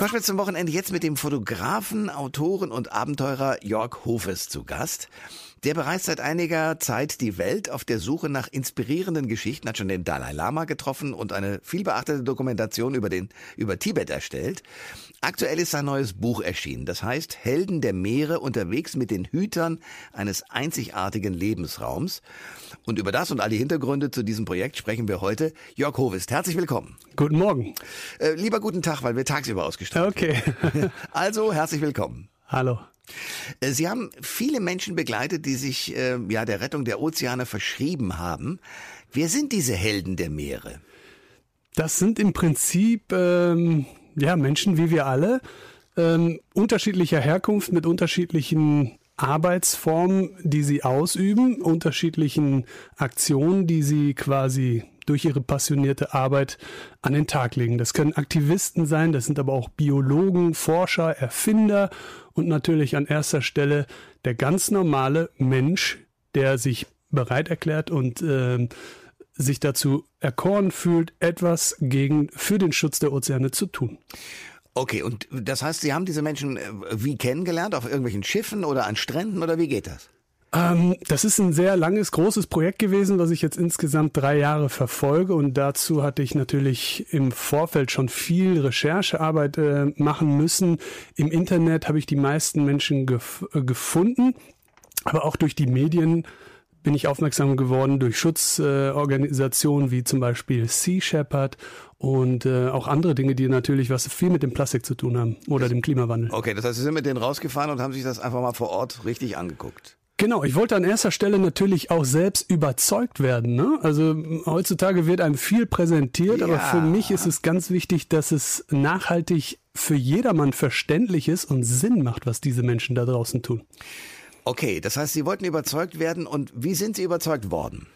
Koschwitz zum Wochenende jetzt mit dem Fotografen, Autoren und Abenteurer Jörg Hofes zu Gast. Der bereist seit einiger Zeit die Welt auf der Suche nach inspirierenden Geschichten, hat schon den Dalai Lama getroffen und eine vielbeachtete Dokumentation über den, über Tibet erstellt. Aktuell ist sein neues Buch erschienen. Das heißt Helden der Meere unterwegs mit den Hütern eines einzigartigen Lebensraums. Und über das und all die Hintergründe zu diesem Projekt sprechen wir heute. Jörg Hovest, herzlich willkommen. Guten Morgen. Äh, lieber guten Tag, weil wir tagsüber ausgestrahlt Okay. Also herzlich willkommen. Hallo. Äh, Sie haben viele Menschen begleitet, die sich äh, ja der Rettung der Ozeane verschrieben haben. Wer sind diese Helden der Meere? Das sind im Prinzip ähm, ja Menschen wie wir alle, ähm, unterschiedlicher Herkunft mit unterschiedlichen Arbeitsformen, die sie ausüben, unterschiedlichen Aktionen, die sie quasi durch ihre passionierte Arbeit an den Tag legen. Das können Aktivisten sein, das sind aber auch Biologen, Forscher, Erfinder und natürlich an erster Stelle der ganz normale Mensch, der sich bereit erklärt und äh, sich dazu erkoren fühlt, etwas gegen für den Schutz der Ozeane zu tun. Okay, und das heißt, Sie haben diese Menschen äh, wie kennengelernt? Auf irgendwelchen Schiffen oder an Stränden oder wie geht das? Ähm, das ist ein sehr langes, großes Projekt gewesen, was ich jetzt insgesamt drei Jahre verfolge. Und dazu hatte ich natürlich im Vorfeld schon viel Recherchearbeit äh, machen müssen. Im Internet habe ich die meisten Menschen gef äh, gefunden, aber auch durch die Medien bin ich aufmerksam geworden durch Schutzorganisationen äh, wie zum Beispiel Sea Shepherd und äh, auch andere Dinge, die natürlich was viel mit dem Plastik zu tun haben oder dem Klimawandel. Okay, das heißt, Sie sind mit denen rausgefahren und haben sich das einfach mal vor Ort richtig angeguckt. Genau, ich wollte an erster Stelle natürlich auch selbst überzeugt werden. Ne? Also heutzutage wird einem viel präsentiert, ja. aber für mich ist es ganz wichtig, dass es nachhaltig für jedermann verständlich ist und Sinn macht, was diese Menschen da draußen tun. Okay, das heißt, Sie wollten überzeugt werden und wie sind Sie überzeugt worden?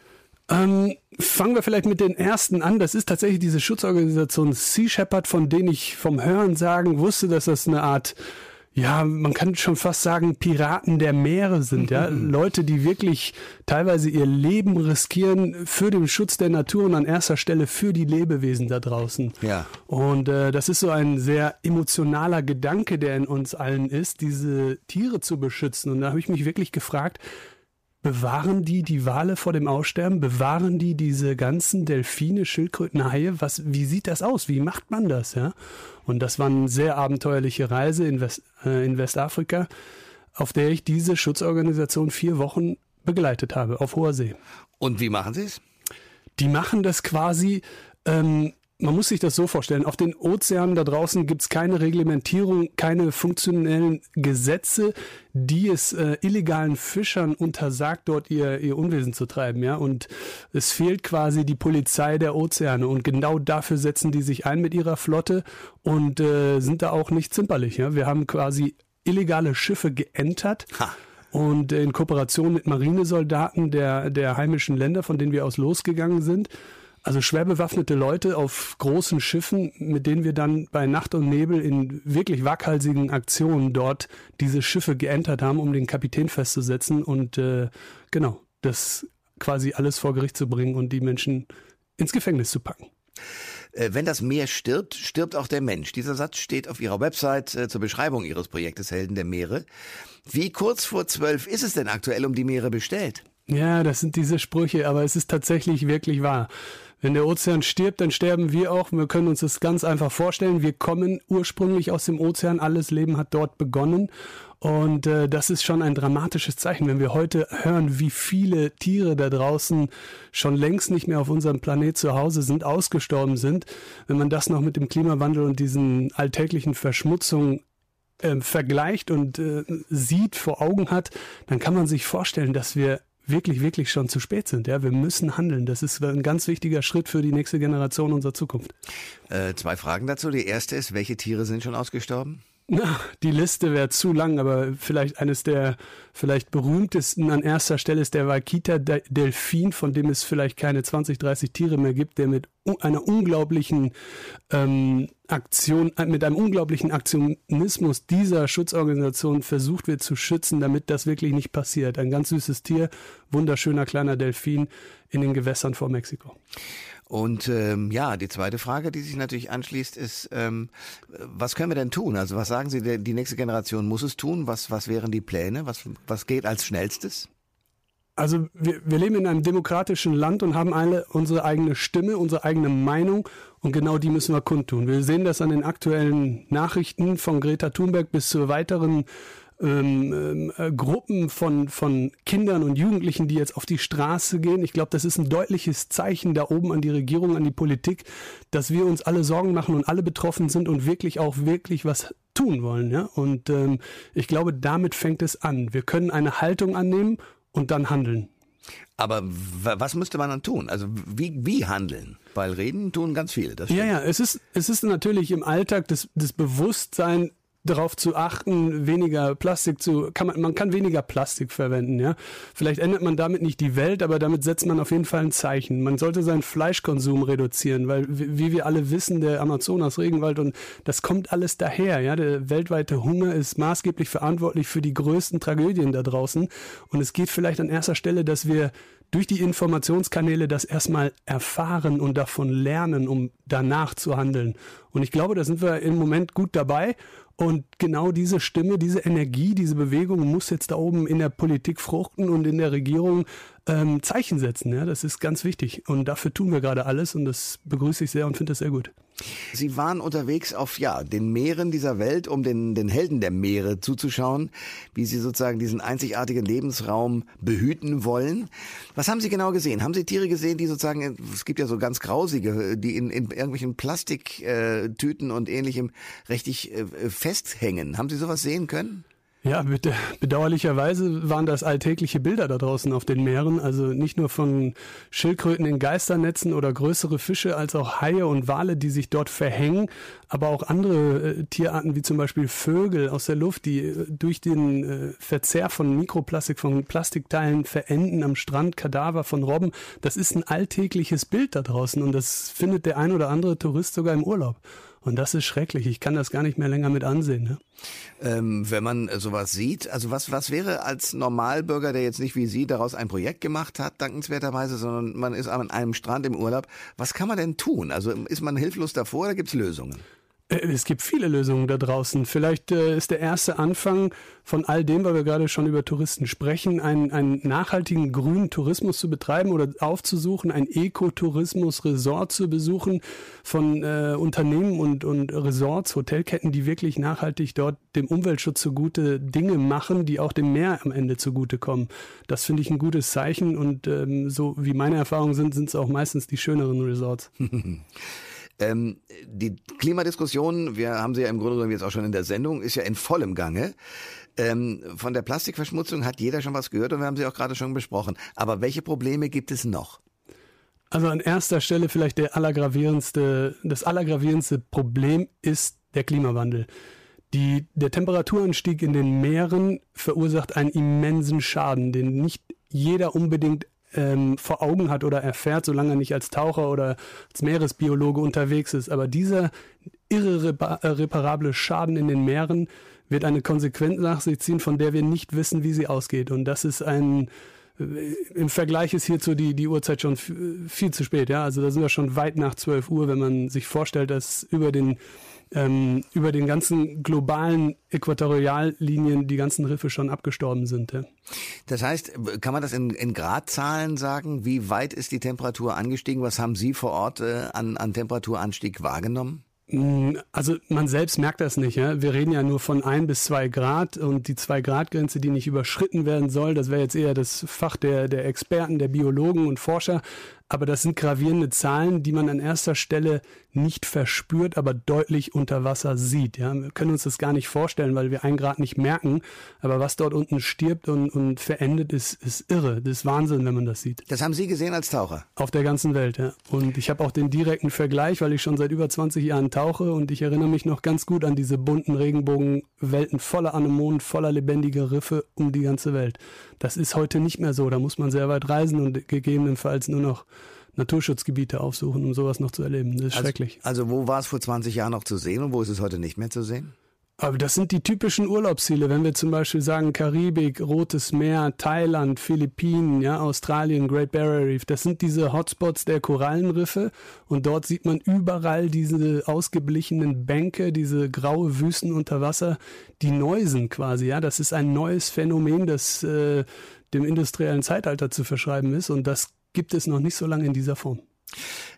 Ähm, fangen wir vielleicht mit den ersten an. Das ist tatsächlich diese Schutzorganisation Sea Shepherd, von denen ich vom Hören sagen wusste, dass das eine Art ja, man kann schon fast sagen, Piraten der Meere sind, ja. Leute, die wirklich teilweise ihr Leben riskieren für den Schutz der Natur und an erster Stelle für die Lebewesen da draußen. Ja. Und äh, das ist so ein sehr emotionaler Gedanke, der in uns allen ist, diese Tiere zu beschützen. Und da habe ich mich wirklich gefragt, Bewahren die die Wale vor dem Aussterben? Bewahren die diese ganzen Delfine, Schildkröten, Haie? Was, wie sieht das aus? Wie macht man das? Ja? Und das war eine sehr abenteuerliche Reise in, West, äh, in Westafrika, auf der ich diese Schutzorganisation vier Wochen begleitet habe, auf hoher See. Und wie machen Sie es? Die machen das quasi ähm, man muss sich das so vorstellen, auf den Ozeanen da draußen gibt es keine Reglementierung, keine funktionellen Gesetze, die es äh, illegalen Fischern untersagt, dort ihr, ihr Unwesen zu treiben. Ja? Und es fehlt quasi die Polizei der Ozeane. Und genau dafür setzen die sich ein mit ihrer Flotte und äh, sind da auch nicht zimperlich. Ja? Wir haben quasi illegale Schiffe geentert. Ha und in Kooperation mit Marinesoldaten der, der heimischen Länder, von denen wir aus losgegangen sind, also schwer bewaffnete Leute auf großen Schiffen, mit denen wir dann bei Nacht und Nebel in wirklich waghalsigen Aktionen dort diese Schiffe geentert haben, um den Kapitän festzusetzen und äh, genau, das quasi alles vor Gericht zu bringen und die Menschen ins Gefängnis zu packen. Äh, wenn das Meer stirbt, stirbt auch der Mensch. Dieser Satz steht auf Ihrer Website äh, zur Beschreibung Ihres Projektes Helden der Meere. Wie kurz vor zwölf ist es denn aktuell um die Meere bestellt? Ja, das sind diese Sprüche, aber es ist tatsächlich wirklich wahr. Wenn der Ozean stirbt, dann sterben wir auch. Wir können uns das ganz einfach vorstellen. Wir kommen ursprünglich aus dem Ozean. Alles Leben hat dort begonnen. Und äh, das ist schon ein dramatisches Zeichen, wenn wir heute hören, wie viele Tiere da draußen schon längst nicht mehr auf unserem Planet zu Hause sind, ausgestorben sind. Wenn man das noch mit dem Klimawandel und diesen alltäglichen Verschmutzungen äh, vergleicht und äh, sieht, vor Augen hat, dann kann man sich vorstellen, dass wir wirklich, wirklich schon zu spät sind. Ja, wir müssen handeln. Das ist ein ganz wichtiger Schritt für die nächste Generation unserer Zukunft. Äh, zwei Fragen dazu. Die erste ist, welche Tiere sind schon ausgestorben? Na, die Liste wäre zu lang, aber vielleicht eines der vielleicht berühmtesten an erster Stelle ist der Waikita Delfin, von dem es vielleicht keine 20, 30 Tiere mehr gibt, der mit einer unglaublichen ähm, Aktion, äh, mit einem unglaublichen Aktionismus dieser Schutzorganisation versucht wird zu schützen, damit das wirklich nicht passiert. Ein ganz süßes Tier, wunderschöner kleiner Delfin in den Gewässern vor Mexiko. Und ähm, ja, die zweite Frage, die sich natürlich anschließt, ist, ähm, was können wir denn tun? Also was sagen Sie, die nächste Generation muss es tun? Was, was wären die Pläne? Was, was geht als schnellstes? Also wir, wir leben in einem demokratischen Land und haben alle unsere eigene Stimme, unsere eigene Meinung und genau die müssen wir kundtun. Wir sehen das an den aktuellen Nachrichten von Greta Thunberg bis zu weiteren ähm, ähm, äh, Gruppen von, von Kindern und Jugendlichen, die jetzt auf die Straße gehen. Ich glaube, das ist ein deutliches Zeichen da oben an die Regierung, an die Politik, dass wir uns alle Sorgen machen und alle betroffen sind und wirklich auch wirklich was tun wollen. Ja? Und ähm, ich glaube, damit fängt es an. Wir können eine Haltung annehmen und dann handeln. Aber was müsste man dann tun? Also wie, wie handeln? Weil reden tun ganz viele. ja, ja, es ist, es ist natürlich im Alltag das, das Bewusstsein, darauf zu achten, weniger Plastik zu, kann man, man kann weniger Plastik verwenden, ja. Vielleicht ändert man damit nicht die Welt, aber damit setzt man auf jeden Fall ein Zeichen. Man sollte seinen Fleischkonsum reduzieren, weil, wie wir alle wissen, der Amazonas, Regenwald und das kommt alles daher, ja. Der weltweite Hunger ist maßgeblich verantwortlich für die größten Tragödien da draußen. Und es geht vielleicht an erster Stelle, dass wir durch die Informationskanäle das erstmal erfahren und davon lernen, um danach zu handeln. Und ich glaube, da sind wir im Moment gut dabei. Und genau diese Stimme, diese Energie, diese Bewegung muss jetzt da oben in der Politik fruchten und in der Regierung ähm, Zeichen setzen. Ja, das ist ganz wichtig. Und dafür tun wir gerade alles und das begrüße ich sehr und finde das sehr gut. Sie waren unterwegs auf ja den Meeren dieser Welt, um den, den Helden der Meere zuzuschauen, wie sie sozusagen diesen einzigartigen Lebensraum behüten wollen. Was haben Sie genau gesehen? Haben Sie Tiere gesehen, die sozusagen, es gibt ja so ganz grausige, die in, in irgendwelchen Plastiktüten und ähnlichem richtig äh, festhängen? Haben Sie sowas sehen können? Ja, bedauerlicherweise waren das alltägliche Bilder da draußen auf den Meeren. Also nicht nur von Schildkröten in Geisternetzen oder größere Fische, als auch Haie und Wale, die sich dort verhängen. Aber auch andere äh, Tierarten, wie zum Beispiel Vögel aus der Luft, die äh, durch den äh, Verzehr von Mikroplastik, von Plastikteilen verenden am Strand, Kadaver von Robben. Das ist ein alltägliches Bild da draußen und das findet der ein oder andere Tourist sogar im Urlaub. Und das ist schrecklich. Ich kann das gar nicht mehr länger mit ansehen. Ne? Ähm, wenn man sowas sieht, also was, was wäre als Normalbürger, der jetzt nicht wie Sie daraus ein Projekt gemacht hat, dankenswerterweise, sondern man ist an einem Strand im Urlaub, was kann man denn tun? Also ist man hilflos davor oder gibt es Lösungen? Äh, es gibt viele Lösungen da draußen. Vielleicht äh, ist der erste Anfang von all dem, weil wir gerade schon über Touristen sprechen, einen, einen nachhaltigen grünen Tourismus zu betreiben oder aufzusuchen, ein Ekotourismus-Resort zu besuchen von äh, Unternehmen und, und Resorts, Hotelketten, die wirklich nachhaltig dort dem Umweltschutz zugute Dinge machen, die auch dem Meer am Ende zugutekommen. Das finde ich ein gutes Zeichen und ähm, so wie meine Erfahrungen sind, sind es auch meistens die schöneren Resorts. Ähm, die Klimadiskussion, wir haben sie ja im Grunde genommen jetzt auch schon in der Sendung, ist ja in vollem Gange. Ähm, von der Plastikverschmutzung hat jeder schon was gehört und wir haben sie auch gerade schon besprochen. Aber welche Probleme gibt es noch? Also an erster Stelle vielleicht der allergravierendste, das allergravierendste Problem ist der Klimawandel. Die, der Temperaturanstieg in den Meeren verursacht einen immensen Schaden, den nicht jeder unbedingt ähm, vor Augen hat oder erfährt, solange er nicht als Taucher oder als Meeresbiologe unterwegs ist. Aber dieser irreparable Schaden in den Meeren wird eine Konsequenz nach sich ziehen, von der wir nicht wissen, wie sie ausgeht. Und das ist ein äh, im Vergleich ist hierzu die, die Uhrzeit schon viel zu spät, ja. Also da sind wir schon weit nach 12 Uhr, wenn man sich vorstellt, dass über den ähm, über den ganzen globalen Äquatoriallinien die ganzen Riffe schon abgestorben sind. Ja. Das heißt, kann man das in, in Gradzahlen sagen? Wie weit ist die Temperatur angestiegen? Was haben Sie vor Ort äh, an, an Temperaturanstieg wahrgenommen? Mm, also man selbst merkt das nicht. Ja? Wir reden ja nur von ein bis zwei Grad und die zwei Grad Grenze, die nicht überschritten werden soll, das wäre jetzt eher das Fach der, der Experten, der Biologen und Forscher. Aber das sind gravierende Zahlen, die man an erster Stelle nicht verspürt, aber deutlich unter Wasser sieht. Ja, wir können uns das gar nicht vorstellen, weil wir einen Grad nicht merken. Aber was dort unten stirbt und, und verendet, ist, ist irre. Das ist Wahnsinn, wenn man das sieht. Das haben Sie gesehen als Taucher? Auf der ganzen Welt, ja. Und ich habe auch den direkten Vergleich, weil ich schon seit über 20 Jahren tauche und ich erinnere mich noch ganz gut an diese bunten Regenbogenwelten voller Anemonen, voller lebendiger Riffe um die ganze Welt. Das ist heute nicht mehr so. Da muss man sehr weit reisen und gegebenenfalls nur noch Naturschutzgebiete aufsuchen, um sowas noch zu erleben. Das ist also, schrecklich. Also wo war es vor 20 Jahren noch zu sehen und wo ist es heute nicht mehr zu sehen? Aber das sind die typischen Urlaubsziele, wenn wir zum Beispiel sagen Karibik, Rotes Meer, Thailand, Philippinen, ja, Australien, Great Barrier Reef. Das sind diese Hotspots der Korallenriffe und dort sieht man überall diese ausgeblichenen Bänke, diese graue Wüsten unter Wasser, die neu sind quasi. Ja, das ist ein neues Phänomen, das äh, dem industriellen Zeitalter zu verschreiben ist und das gibt es noch nicht so lange in dieser Form.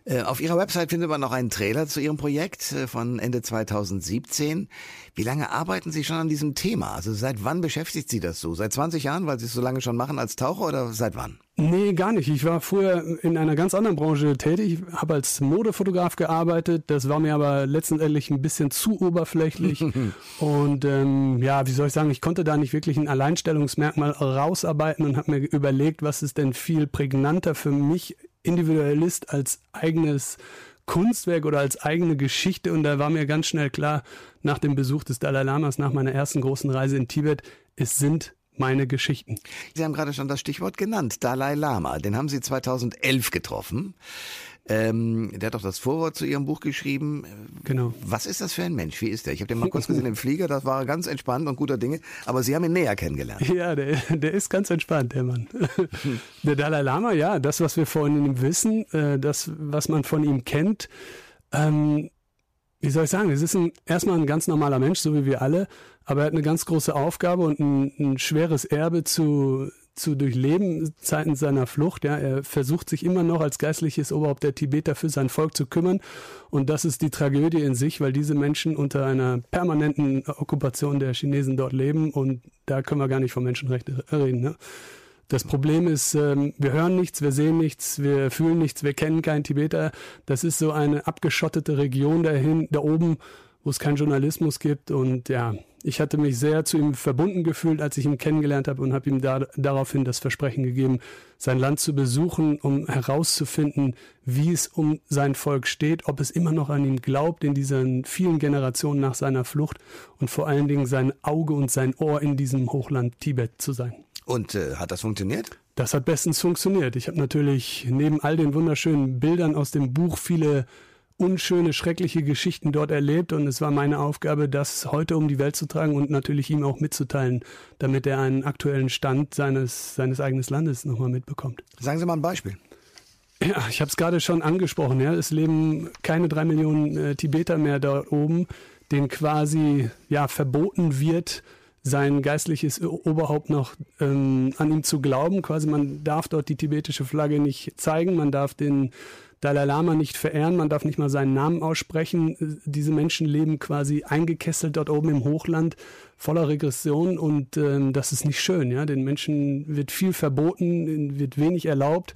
Äh, auf Ihrer Website findet man noch einen Trailer zu Ihrem Projekt äh, von Ende 2017. Wie lange arbeiten Sie schon an diesem Thema? Also seit wann beschäftigt Sie das so? Seit 20 Jahren, weil Sie es so lange schon machen als Taucher oder seit wann? Nee, gar nicht. Ich war früher in einer ganz anderen Branche tätig, Ich habe als Modefotograf gearbeitet. Das war mir aber letztendlich ein bisschen zu oberflächlich. und ähm, ja, wie soll ich sagen, ich konnte da nicht wirklich ein Alleinstellungsmerkmal rausarbeiten und habe mir überlegt, was ist denn viel prägnanter für mich Individualist als eigenes Kunstwerk oder als eigene Geschichte. Und da war mir ganz schnell klar, nach dem Besuch des Dalai Lamas, nach meiner ersten großen Reise in Tibet, es sind meine Geschichten. Sie haben gerade schon das Stichwort genannt, Dalai Lama. Den haben Sie 2011 getroffen. Ähm, der hat doch das Vorwort zu Ihrem Buch geschrieben. Genau. Was ist das für ein Mensch? Wie ist der? Ich habe den mal kurz gesehen im Flieger, das war ganz entspannt und guter Dinge, aber Sie haben ihn näher kennengelernt. Ja, der, der ist ganz entspannt, der Mann. Der Dalai Lama, ja, das, was wir von ihm wissen, äh, das, was man von ihm kennt, ähm, wie soll ich sagen, es ist ein, erstmal ein ganz normaler Mensch, so wie wir alle, aber er hat eine ganz große Aufgabe und ein, ein schweres Erbe zu, zu durchleben seitens seiner Flucht. Ja, er versucht sich immer noch als geistliches Oberhaupt der Tibeter für sein Volk zu kümmern. Und das ist die Tragödie in sich, weil diese Menschen unter einer permanenten Okkupation der Chinesen dort leben. Und da können wir gar nicht von Menschenrechten reden. Ne? Das Problem ist, ähm, wir hören nichts, wir sehen nichts, wir fühlen nichts, wir kennen keinen Tibeter. Das ist so eine abgeschottete Region dahin, da oben, wo es keinen Journalismus gibt. Und ja, ich hatte mich sehr zu ihm verbunden gefühlt, als ich ihn kennengelernt habe und habe ihm da, daraufhin das Versprechen gegeben, sein Land zu besuchen, um herauszufinden, wie es um sein Volk steht, ob es immer noch an ihn glaubt in diesen vielen Generationen nach seiner Flucht und vor allen Dingen sein Auge und sein Ohr in diesem Hochland Tibet zu sein. Und äh, hat das funktioniert? Das hat bestens funktioniert. Ich habe natürlich neben all den wunderschönen Bildern aus dem Buch viele unschöne, schreckliche Geschichten dort erlebt und es war meine Aufgabe, das heute um die Welt zu tragen und natürlich ihm auch mitzuteilen, damit er einen aktuellen Stand seines, seines eigenen Landes nochmal mitbekommt. Sagen Sie mal ein Beispiel. Ja, ich habe es gerade schon angesprochen. Ja, es leben keine drei Millionen äh, Tibeter mehr dort oben, denen quasi ja verboten wird, sein geistliches Oberhaupt noch ähm, an ihm zu glauben. Quasi man darf dort die tibetische Flagge nicht zeigen, man darf den Dalai Lama nicht verehren, man darf nicht mal seinen Namen aussprechen. Diese Menschen leben quasi eingekesselt dort oben im Hochland, voller Regression und ähm, das ist nicht schön. Ja, den Menschen wird viel verboten, wird wenig erlaubt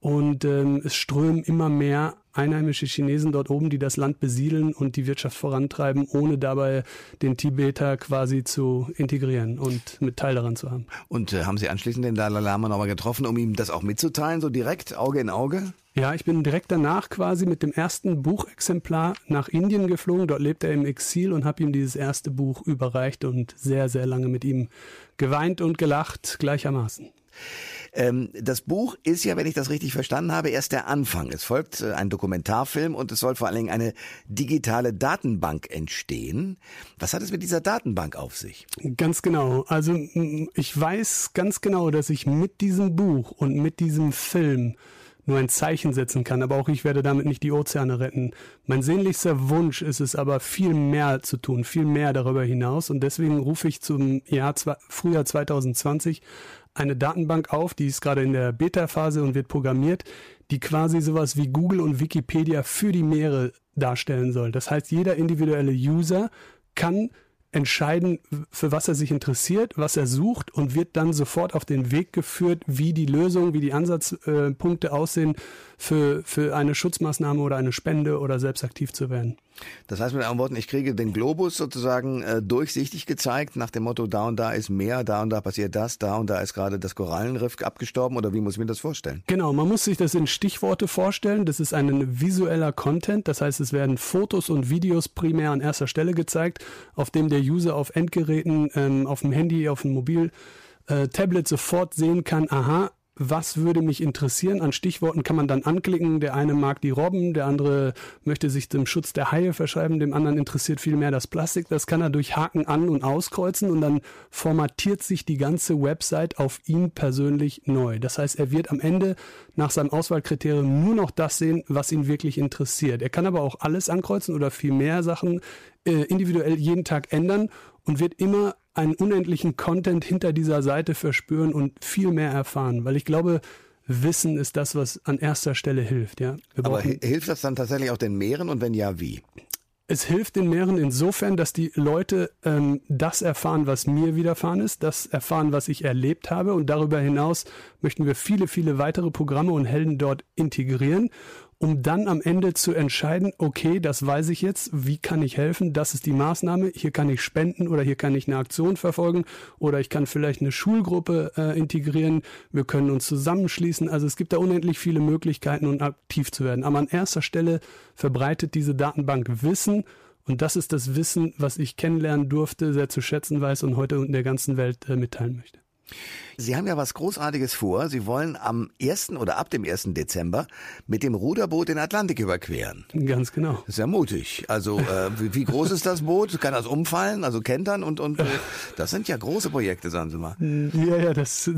und ähm, es strömen immer mehr einheimische Chinesen dort oben, die das Land besiedeln und die Wirtschaft vorantreiben, ohne dabei den Tibeter quasi zu integrieren und mit Teil daran zu haben. Und äh, haben Sie anschließend den Dalai Lama nochmal getroffen, um ihm das auch mitzuteilen, so direkt, Auge in Auge? Ja, ich bin direkt danach quasi mit dem ersten Buchexemplar nach Indien geflogen. Dort lebt er im Exil und habe ihm dieses erste Buch überreicht und sehr, sehr lange mit ihm geweint und gelacht gleichermaßen. Ähm, das Buch ist ja, wenn ich das richtig verstanden habe, erst der Anfang. Es folgt äh, ein Dokumentarfilm und es soll vor allen Dingen eine digitale Datenbank entstehen. Was hat es mit dieser Datenbank auf sich? Ganz genau. Also ich weiß ganz genau, dass ich mit diesem Buch und mit diesem Film nur ein Zeichen setzen kann, aber auch ich werde damit nicht die Ozeane retten. Mein sehnlichster Wunsch ist es aber, viel mehr zu tun, viel mehr darüber hinaus und deswegen rufe ich zum Jahr Frühjahr 2020 eine Datenbank auf, die ist gerade in der Beta-Phase und wird programmiert, die quasi sowas wie Google und Wikipedia für die Meere darstellen soll. Das heißt, jeder individuelle User kann entscheiden, für was er sich interessiert, was er sucht und wird dann sofort auf den Weg geführt, wie die Lösung, wie die Ansatzpunkte aussehen für, für eine Schutzmaßnahme oder eine Spende oder selbst aktiv zu werden. Das heißt mit anderen Worten, ich kriege den Globus sozusagen äh, durchsichtig gezeigt, nach dem Motto, da und da ist mehr, da und da passiert das, da und da ist gerade das Korallenriff abgestorben oder wie muss ich mir das vorstellen? Genau, man muss sich das in Stichworte vorstellen. Das ist ein visueller Content, das heißt, es werden Fotos und Videos primär an erster Stelle gezeigt, auf dem der User auf Endgeräten, ähm, auf dem Handy, auf dem Mobil, äh, Tablet sofort sehen kann, aha, was würde mich interessieren? An Stichworten kann man dann anklicken. Der eine mag die Robben, der andere möchte sich dem Schutz der Haie verschreiben, dem anderen interessiert viel mehr das Plastik. Das kann er durch Haken an- und auskreuzen und dann formatiert sich die ganze Website auf ihn persönlich neu. Das heißt, er wird am Ende nach seinem Auswahlkriterium nur noch das sehen, was ihn wirklich interessiert. Er kann aber auch alles ankreuzen oder viel mehr Sachen äh, individuell jeden Tag ändern und wird immer einen unendlichen Content hinter dieser Seite verspüren und viel mehr erfahren, weil ich glaube, Wissen ist das, was an erster Stelle hilft. Ja, Aber hilft das dann tatsächlich auch den Meeren und wenn ja, wie? Es hilft den Meeren insofern, dass die Leute ähm, das erfahren, was mir widerfahren ist, das erfahren, was ich erlebt habe. Und darüber hinaus möchten wir viele, viele weitere Programme und Helden dort integrieren um dann am Ende zu entscheiden, okay, das weiß ich jetzt, wie kann ich helfen, das ist die Maßnahme, hier kann ich spenden oder hier kann ich eine Aktion verfolgen oder ich kann vielleicht eine Schulgruppe äh, integrieren, wir können uns zusammenschließen, also es gibt da unendlich viele Möglichkeiten, um aktiv zu werden. Aber an erster Stelle verbreitet diese Datenbank Wissen und das ist das Wissen, was ich kennenlernen durfte, sehr zu schätzen weiß und heute in der ganzen Welt äh, mitteilen möchte. Sie haben ja was Großartiges vor. Sie wollen am 1. oder ab dem 1. Dezember mit dem Ruderboot den Atlantik überqueren. Ganz genau. Das ist ja mutig. Also äh, wie, wie, groß ist das Boot? Kann das umfallen? Also kentern und und äh, das sind ja große Projekte, sagen Sie mal. Ja, ja, das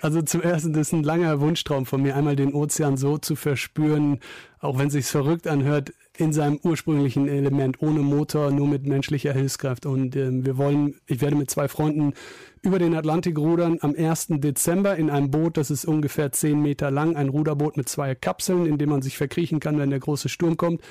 also zum ersten das ist ein langer Wunschtraum von mir, einmal den Ozean so zu verspüren, auch wenn sich's verrückt anhört, in seinem ursprünglichen Element, ohne Motor, nur mit menschlicher Hilfskraft. Und ähm, wir wollen, ich werde mit zwei Freunden über den Atlantik rudern am 1. Dezember in einem Boot, das ist ungefähr 10 Meter lang, ein Ruderboot mit zwei Kapseln, in dem man sich verkriechen kann, wenn der große Sturm kommt.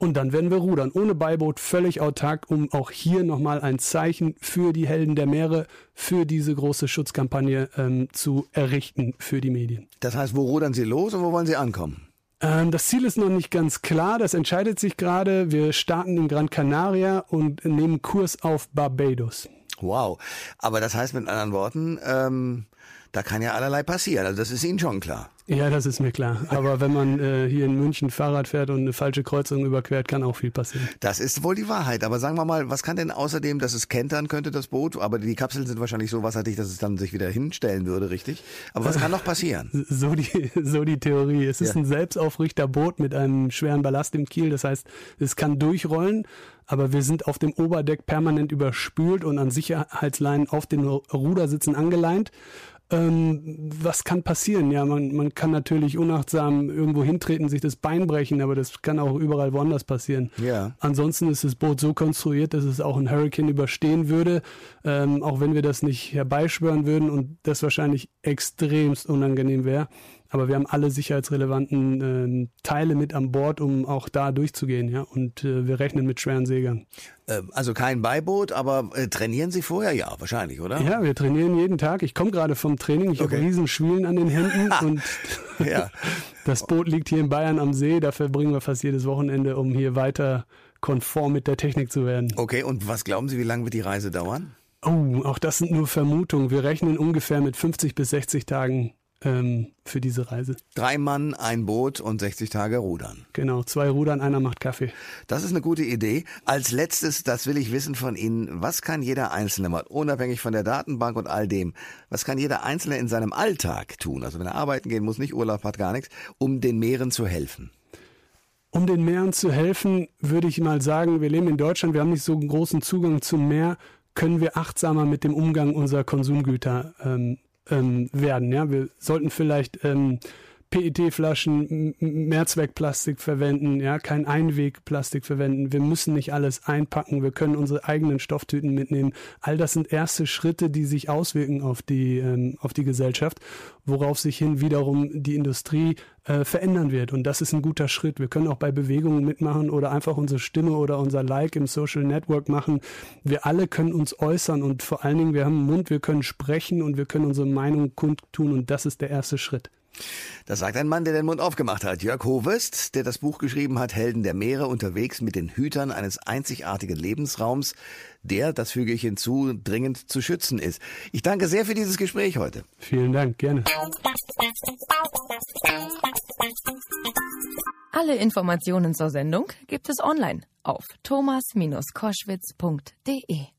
Und dann werden wir rudern, ohne Beiboot, völlig autark, um auch hier nochmal ein Zeichen für die Helden der Meere, für diese große Schutzkampagne ähm, zu errichten für die Medien. Das heißt, wo rudern Sie los und wo wollen Sie ankommen? Ähm, das Ziel ist noch nicht ganz klar, das entscheidet sich gerade. Wir starten in Gran Canaria und nehmen Kurs auf Barbados. Wow. Aber das heißt mit anderen Worten, ähm, da kann ja allerlei passieren. Also das ist Ihnen schon klar. Ja, das ist mir klar. Aber wenn man äh, hier in München Fahrrad fährt und eine falsche Kreuzung überquert, kann auch viel passieren. Das ist wohl die Wahrheit. Aber sagen wir mal, was kann denn außerdem, dass es kentern könnte, das Boot? Aber die Kapseln sind wahrscheinlich so wasserdicht, dass es dann sich wieder hinstellen würde, richtig? Aber was kann noch passieren? So die, so die Theorie. Es ist ja. ein Selbstaufrichterboot mit einem schweren Ballast im Kiel. Das heißt, es kann durchrollen aber wir sind auf dem Oberdeck permanent überspült und an Sicherheitsleinen auf den Rudersitzen angeleint. Ähm, was kann passieren? Ja, man, man kann natürlich unachtsam irgendwo hintreten, sich das Bein brechen, aber das kann auch überall woanders passieren. Ja. Ansonsten ist das Boot so konstruiert, dass es auch ein Hurricane überstehen würde, ähm, auch wenn wir das nicht herbeischwören würden und das wahrscheinlich extremst unangenehm wäre. Aber wir haben alle sicherheitsrelevanten äh, Teile mit an Bord, um auch da durchzugehen, ja. Und äh, wir rechnen mit schweren Segern. Äh, also kein Beiboot, aber äh, trainieren Sie vorher ja wahrscheinlich, oder? Ja, wir trainieren jeden Tag. Ich komme gerade vom Training. Ich okay. habe riesen Schwielen an den Händen und ja. das Boot liegt hier in Bayern am See. Da verbringen wir fast jedes Wochenende, um hier weiter konform mit der Technik zu werden. Okay, und was glauben Sie, wie lange wird die Reise dauern? Oh, auch das sind nur Vermutungen. Wir rechnen ungefähr mit 50 bis 60 Tagen ähm, für diese Reise. Drei Mann, ein Boot und 60 Tage rudern. Genau, zwei rudern, einer macht Kaffee. Das ist eine gute Idee. Als letztes, das will ich wissen von Ihnen, was kann jeder Einzelne mal, unabhängig von der Datenbank und all dem, was kann jeder Einzelne in seinem Alltag tun, also wenn er arbeiten gehen muss, nicht Urlaub hat, gar nichts, um den Meeren zu helfen? Um den Meeren zu helfen, würde ich mal sagen, wir leben in Deutschland, wir haben nicht so einen großen Zugang zum Meer, können wir achtsamer mit dem Umgang unserer Konsumgüter ähm, ähm, werden. Ja, wir sollten vielleicht ähm, PET-Flaschen, Mehrzweckplastik verwenden, ja, kein Einwegplastik verwenden. Wir müssen nicht alles einpacken. Wir können unsere eigenen Stofftüten mitnehmen. All das sind erste Schritte, die sich auswirken auf die, ähm, auf die Gesellschaft, worauf sich hin wiederum die Industrie äh, verändern wird. Und das ist ein guter Schritt. Wir können auch bei Bewegungen mitmachen oder einfach unsere Stimme oder unser Like im Social Network machen. Wir alle können uns äußern und vor allen Dingen, wir haben einen Mund, wir können sprechen und wir können unsere Meinung kundtun und das ist der erste Schritt. Das sagt ein Mann, der den Mund aufgemacht hat. Jörg Hovest, der das Buch geschrieben hat, Helden der Meere, unterwegs mit den Hütern eines einzigartigen Lebensraums, der, das füge ich hinzu, dringend zu schützen ist. Ich danke sehr für dieses Gespräch heute. Vielen Dank, gerne. Alle Informationen zur Sendung gibt es online auf thomas-koschwitz.de.